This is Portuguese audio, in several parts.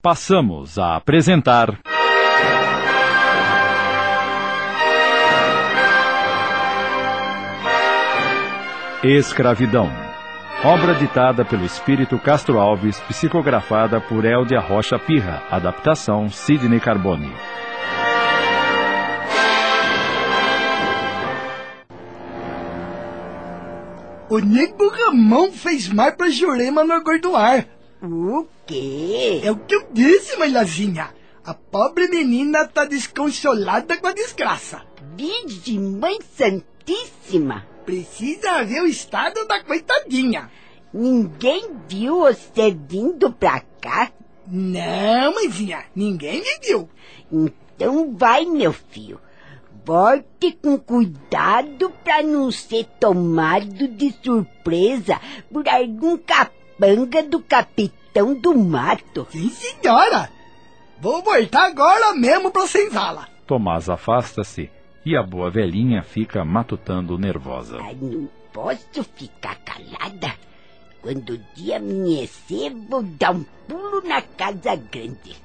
Passamos a apresentar. Escravidão. Obra ditada pelo espírito Castro Alves, psicografada por Eldia Rocha Pirra. Adaptação Sidney Carbone. O nego Ramon fez mais pra Jurema no Gordoar. O quê? É o que eu disse, mãe Lazinha. A pobre menina tá desconsolada com a desgraça. Virgem Mãe Santíssima! Precisa ver o estado da coitadinha. Ninguém viu você vindo pra cá? Não, mãezinha, ninguém me viu. Então vai, meu filho. Volte com cuidado pra não ser tomado de surpresa por algum capanga do capitão do mato. Sim, senhora. Vou voltar agora mesmo pra senzala. Tomás afasta-se e a boa velhinha fica matutando nervosa. Ai, não posso ficar calada. Quando o dia amanhecer, vou dar um pulo na casa grande.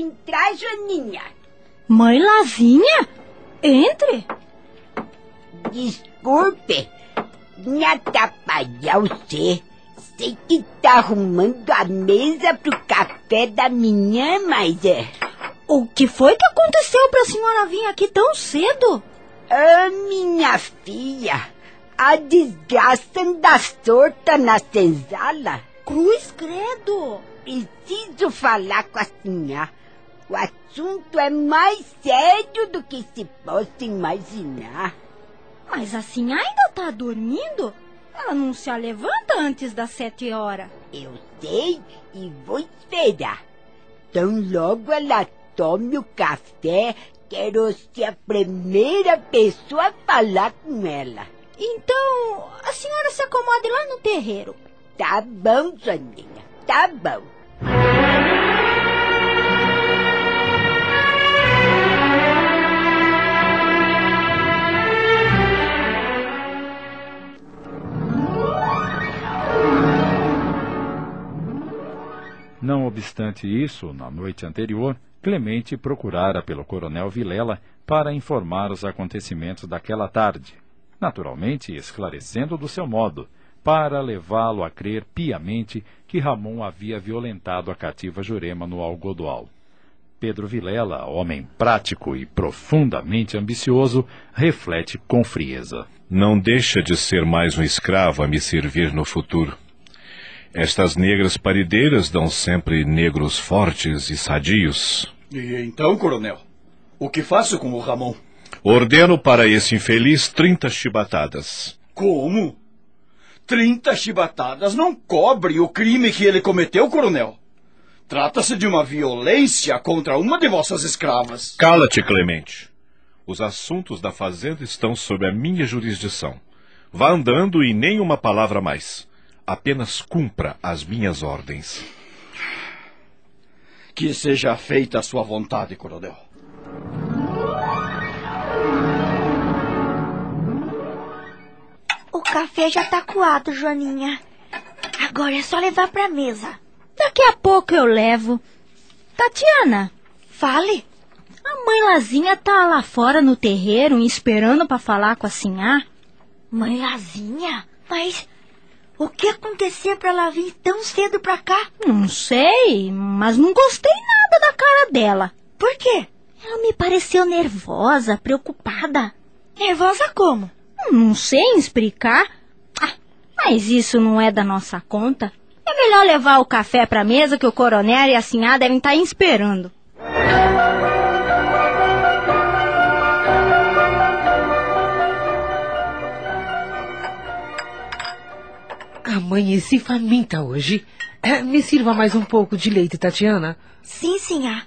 Entrar, Joaninha. Mãe Lazinha? Entre. Desculpe me atrapalhar você. Sei que tá arrumando a mesa pro café da manhã, mas é... O que foi que aconteceu pra senhora vir aqui tão cedo? Ah, minha filha, a desgraça anda sorta na senzala. Cruz credo. Preciso falar com a senhora. O assunto é mais sério do que se possa imaginar. Mas a senhora ainda tá dormindo? Ela não se levanta antes das sete horas. Eu sei e vou esperar. Tão logo ela tome o café, quero ser a primeira pessoa a falar com ela. Então, a senhora se acomode lá no terreiro. Tá bom, Joaninha, tá bom. Não obstante isso, na noite anterior, Clemente procurara pelo coronel Vilela para informar os acontecimentos daquela tarde, naturalmente esclarecendo do seu modo, para levá-lo a crer piamente que Ramon havia violentado a cativa Jurema no Algodoal. Pedro Vilela, homem prático e profundamente ambicioso, reflete com frieza. Não deixa de ser mais um escravo a me servir no futuro. Estas negras parideiras dão sempre negros fortes e sadios. E então, coronel, o que faço com o Ramon? Ordeno para esse infeliz trinta chibatadas. Como? Trinta chibatadas não cobre o crime que ele cometeu, coronel. Trata-se de uma violência contra uma de vossas escravas. Cala-te, Clemente. Os assuntos da fazenda estão sob a minha jurisdição. Vá andando e nem uma palavra mais. Apenas cumpra as minhas ordens. Que seja feita a sua vontade, coronel. O café já tá coado, Joaninha. Agora é só levar pra mesa. Daqui a pouco eu levo. Tatiana, Fale. a mãe Lazinha tá lá fora no terreiro esperando pra falar com a sinhá. Mãe Lazinha? Mas o que aconteceu pra ela vir tão cedo pra cá? Não sei, mas não gostei nada da cara dela. Por quê? Ela me pareceu nervosa, preocupada. Nervosa como? Não sei explicar. Ah, mas isso não é da nossa conta. É melhor levar o café pra mesa que o coronel e a sinhá devem estar esperando. Amanheci faminta hoje. É, me sirva mais um pouco de leite, Tatiana. Sim, senhor.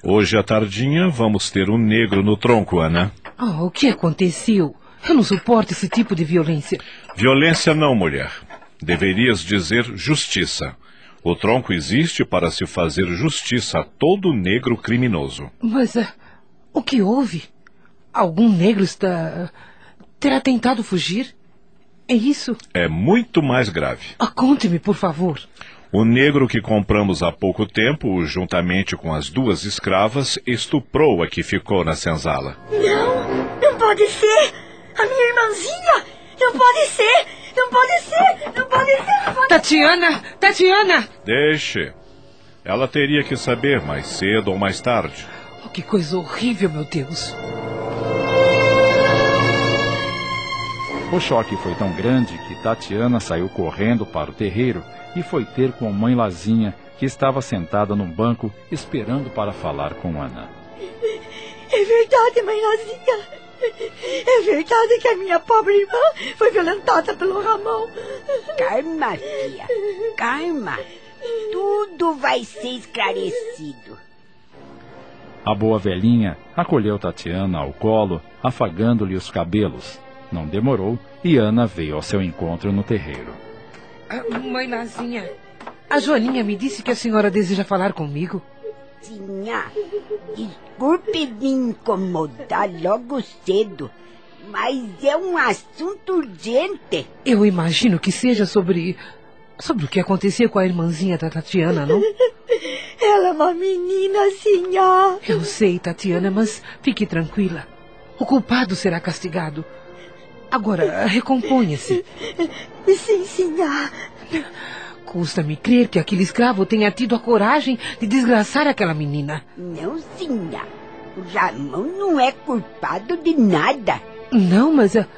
Hoje à tardinha vamos ter um negro no tronco, Ana. Ah, o que aconteceu? Eu não suporto esse tipo de violência. Violência não, mulher. Deverias dizer justiça. O tronco existe para se fazer justiça a todo negro criminoso. Mas ah, o que houve? Algum negro está. terá tentado fugir? É isso? É muito mais grave. Ah, Conte-me, por favor. O negro que compramos há pouco tempo, juntamente com as duas escravas, estuprou a que ficou na senzala. Não, não pode ser! A minha irmãzinha! Não pode ser! Não pode ser! Não pode ser! Não pode... Tatiana! Tatiana! Deixe. Ela teria que saber mais cedo ou mais tarde. Oh, que coisa horrível, meu Deus. O choque foi tão grande que Tatiana saiu correndo para o terreiro e foi ter com mãe Lazinha, que estava sentada num banco esperando para falar com Ana. É verdade, mãe Lazinha! É verdade que a minha pobre irmã foi violentada pelo Ramon. Calma, filha. Calma. Tudo vai ser esclarecido. A boa velhinha acolheu Tatiana ao colo, afagando-lhe os cabelos. Não demorou e Ana veio ao seu encontro no terreiro. Ah, mãe Lazinha, a Joaninha me disse que a senhora deseja falar comigo. Tinha. Desculpe me incomodar logo cedo, mas é um assunto urgente. Eu imagino que seja sobre. sobre o que aconteceu com a irmãzinha da Tatiana, não? Ela é uma menina, senhor. Eu sei, Tatiana, mas fique tranquila. O culpado será castigado. Agora, recomponha-se. Sim, senhor. Custa-me crer que aquele escravo tenha tido a coragem de desgraçar aquela menina. Não, senhor. O Ramon não é culpado de nada. Não, mas. ah,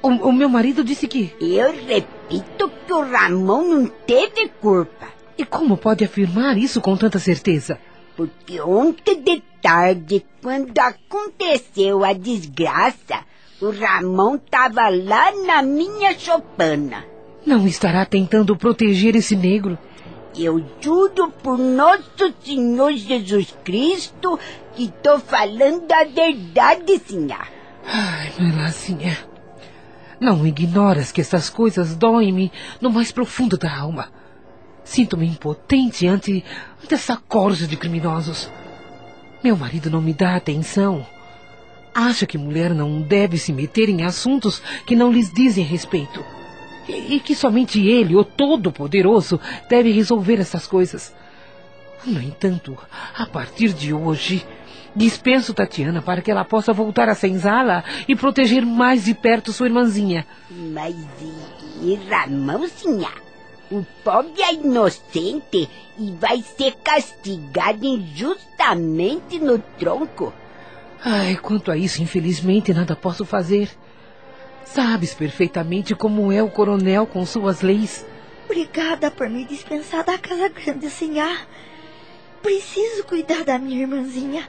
o, o meu marido disse que. Eu repito que o Ramon não teve culpa. E como pode afirmar isso com tanta certeza? Porque ontem de tarde, quando aconteceu a desgraça, o Ramon estava lá na minha chopana. Não estará tentando proteger esse negro? Eu juro por nosso Senhor Jesus Cristo que estou falando a verdade, senhor. Ai, mãe Lazinha. Não ignoras que essas coisas doem-me no mais profundo da alma. Sinto-me impotente ante, ante essa corja de criminosos. Meu marido não me dá atenção. Acha que mulher não deve se meter em assuntos que não lhes dizem respeito. E, e que somente ele, o Todo-Poderoso, deve resolver essas coisas. No entanto, a partir de hoje, dispenso Tatiana para que ela possa voltar a senzala e proteger mais de perto sua irmãzinha. Mas e? O pobre é inocente e vai ser castigado injustamente no tronco. Ai, quanto a isso, infelizmente, nada posso fazer. Sabes perfeitamente como é o coronel com suas leis. Obrigada por me dispensar da casa grande, senhor. Preciso cuidar da minha irmãzinha.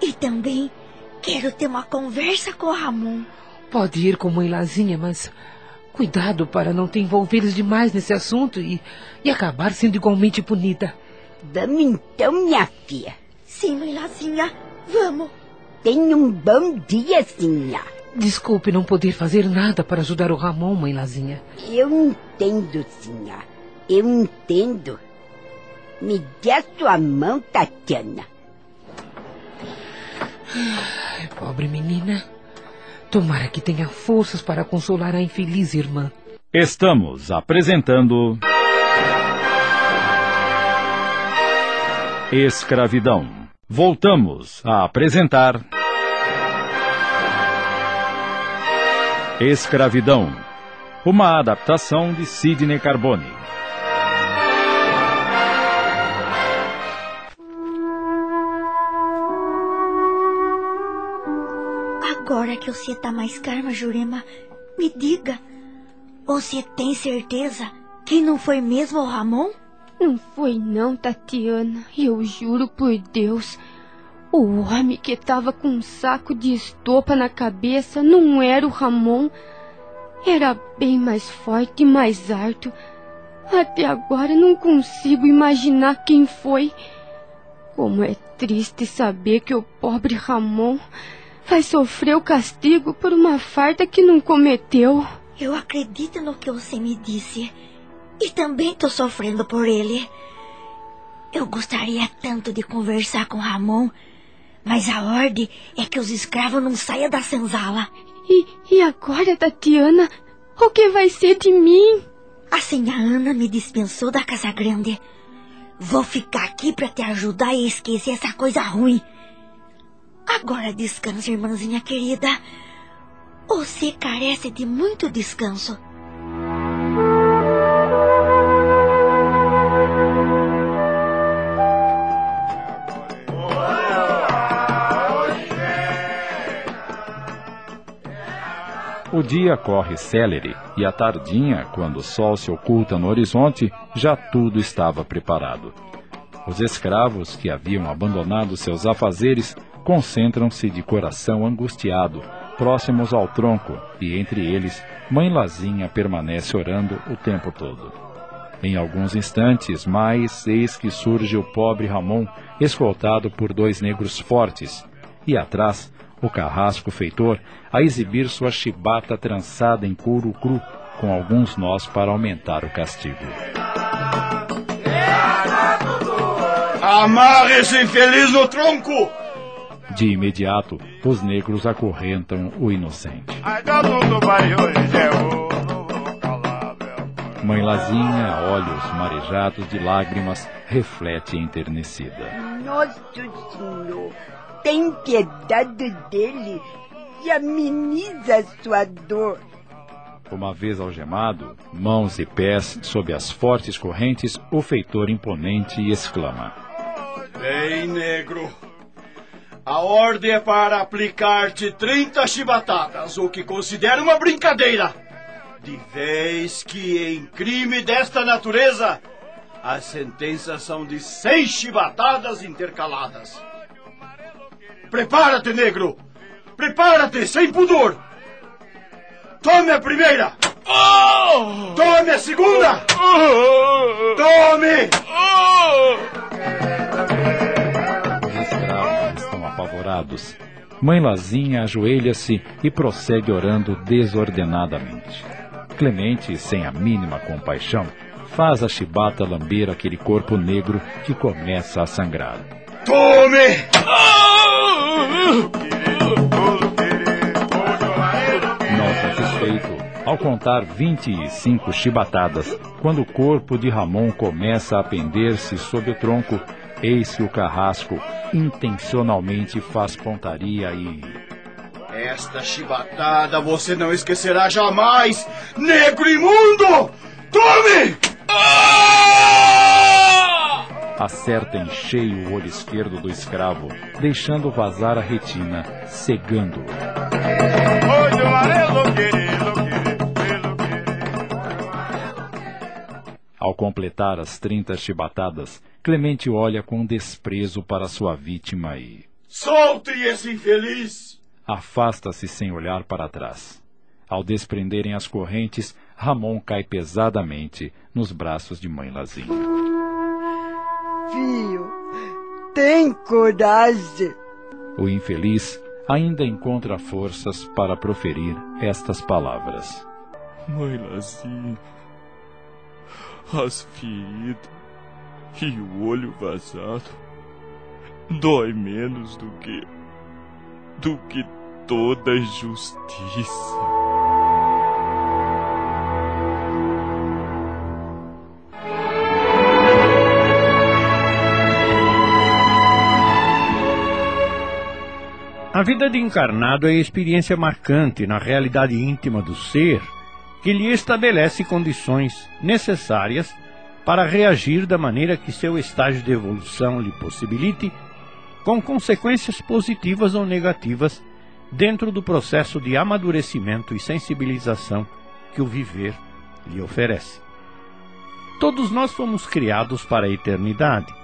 E também quero ter uma conversa com o Ramon. Pode ir com mãe Lazinha, mas cuidado para não te envolveres demais nesse assunto e, e acabar sendo igualmente punida. Vamos então, minha filha. Sim, mãe Lazinha, vamos. Tenha um bom dia, senhor. Desculpe não poder fazer nada para ajudar o Ramon, mãe Lazinha. Eu entendo, senhor. Eu entendo. Me dê a sua mão, Tatiana. Ai, pobre menina. Tomara que tenha forças para consolar a infeliz irmã. Estamos apresentando. Escravidão. Voltamos a apresentar. Escravidão. Uma adaptação de Sidney Carbone. Agora que você tá mais calma, Jurema, me diga. Você tem certeza que não foi mesmo o Ramon? Não foi não, Tatiana. Eu juro por Deus. O homem que estava com um saco de estopa na cabeça não era o Ramon. Era bem mais forte e mais alto. Até agora não consigo imaginar quem foi. Como é triste saber que o pobre Ramon vai sofrer o castigo por uma farda que não cometeu. Eu acredito no que você me disse. E também tô sofrendo por ele. Eu gostaria tanto de conversar com Ramon, mas a ordem é que os escravos não saiam da senzala. E, e agora, Tatiana, o que vai ser de mim? A Ana me dispensou da Casa Grande. Vou ficar aqui para te ajudar a esquecer essa coisa ruim. Agora descansa, irmãzinha querida. Você carece de muito descanso. O dia corre célere e à tardinha, quando o sol se oculta no horizonte, já tudo estava preparado. Os escravos que haviam abandonado seus afazeres concentram-se de coração angustiado, próximos ao tronco, e entre eles, Mãe Lazinha permanece orando o tempo todo. Em alguns instantes mais, eis que surge o pobre Ramon, escoltado por dois negros fortes, e atrás, o carrasco feitor a exibir sua chibata trançada em couro cru, com alguns nós para aumentar o castigo. Amarre esse infeliz no tronco! De imediato, os negros acorrentam o inocente. Mãe Lazinha, olhos marejados de lágrimas, reflete enternecida. Nosso Senhor, tem piedade dele e ameniza sua dor. Uma vez algemado, mãos e pés sob as fortes correntes, o feitor imponente exclama: Bem, negro. A ordem é para aplicar-te 30 chibatadas, o que considero uma brincadeira. De vez que em crime desta natureza, as sentenças são de 100 chibatadas intercaladas. Prepara-te, negro! Prepara-te, sem pudor! Tome a primeira! Tome a segunda! Tome! Os escravos estão apavorados. Mãe Lazinha ajoelha-se e prossegue orando desordenadamente. Clemente, sem a mínima compaixão, faz a chibata lamber aquele corpo negro que começa a sangrar. Tome! Não satisfeito, ao contar 25 chibatadas, quando o corpo de Ramon começa a pender-se sob o tronco, eis que o carrasco intencionalmente faz pontaria e. Esta chibatada você não esquecerá jamais, negro imundo! Tome! Acerta em cheio o olho esquerdo do escravo, deixando vazar a retina, cegando-o. Ao completar as trinta chibatadas, Clemente olha com desprezo para sua vítima e. Solte esse infeliz! Afasta-se sem olhar para trás. Ao desprenderem as correntes, Ramon cai pesadamente nos braços de Mãe Lazinha. Filho, tem coragem. O infeliz ainda encontra forças para proferir estas palavras. Mãe Lazinha, as feridas e o olho vazado dói menos do que do que toda justiça. Vida de encarnado é a experiência marcante na realidade íntima do ser que lhe estabelece condições necessárias para reagir da maneira que seu estágio de evolução lhe possibilite, com consequências positivas ou negativas dentro do processo de amadurecimento e sensibilização que o viver lhe oferece. Todos nós fomos criados para a eternidade,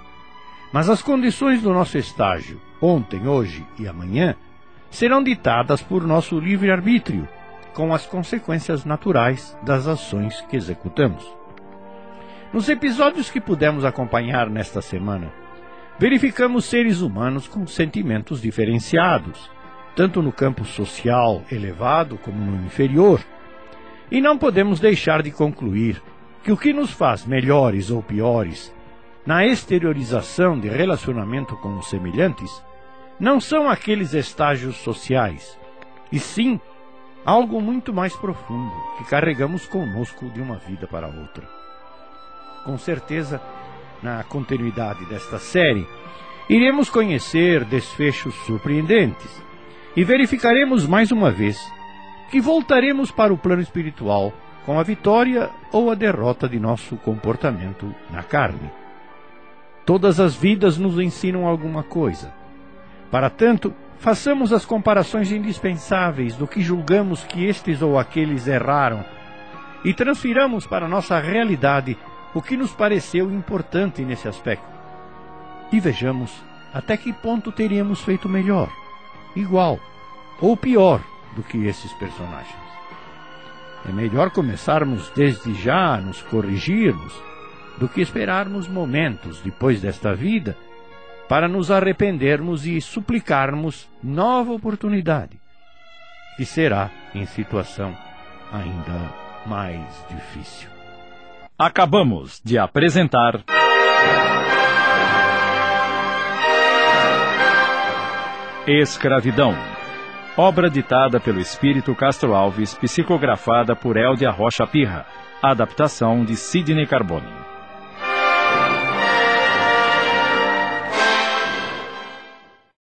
mas as condições do nosso estágio ontem, hoje e amanhã, serão ditadas por nosso livre-arbítrio, com as consequências naturais das ações que executamos. Nos episódios que pudemos acompanhar nesta semana, verificamos seres humanos com sentimentos diferenciados, tanto no campo social elevado como no inferior. E não podemos deixar de concluir que o que nos faz melhores ou piores na exteriorização de relacionamento com os semelhantes não são aqueles estágios sociais, e sim algo muito mais profundo que carregamos conosco de uma vida para outra. Com certeza, na continuidade desta série, iremos conhecer desfechos surpreendentes e verificaremos mais uma vez que voltaremos para o plano espiritual com a vitória ou a derrota de nosso comportamento na carne. Todas as vidas nos ensinam alguma coisa. Para tanto, façamos as comparações indispensáveis do que julgamos que estes ou aqueles erraram e transfiramos para nossa realidade o que nos pareceu importante nesse aspecto. E vejamos até que ponto teríamos feito melhor, igual ou pior do que esses personagens. É melhor começarmos desde já a nos corrigirmos do que esperarmos momentos depois desta vida para nos arrependermos e suplicarmos nova oportunidade, que será em situação ainda mais difícil. Acabamos de apresentar. Escravidão. Obra ditada pelo Espírito Castro Alves, psicografada por Eldia Rocha Pirra. Adaptação de Sidney Carbone.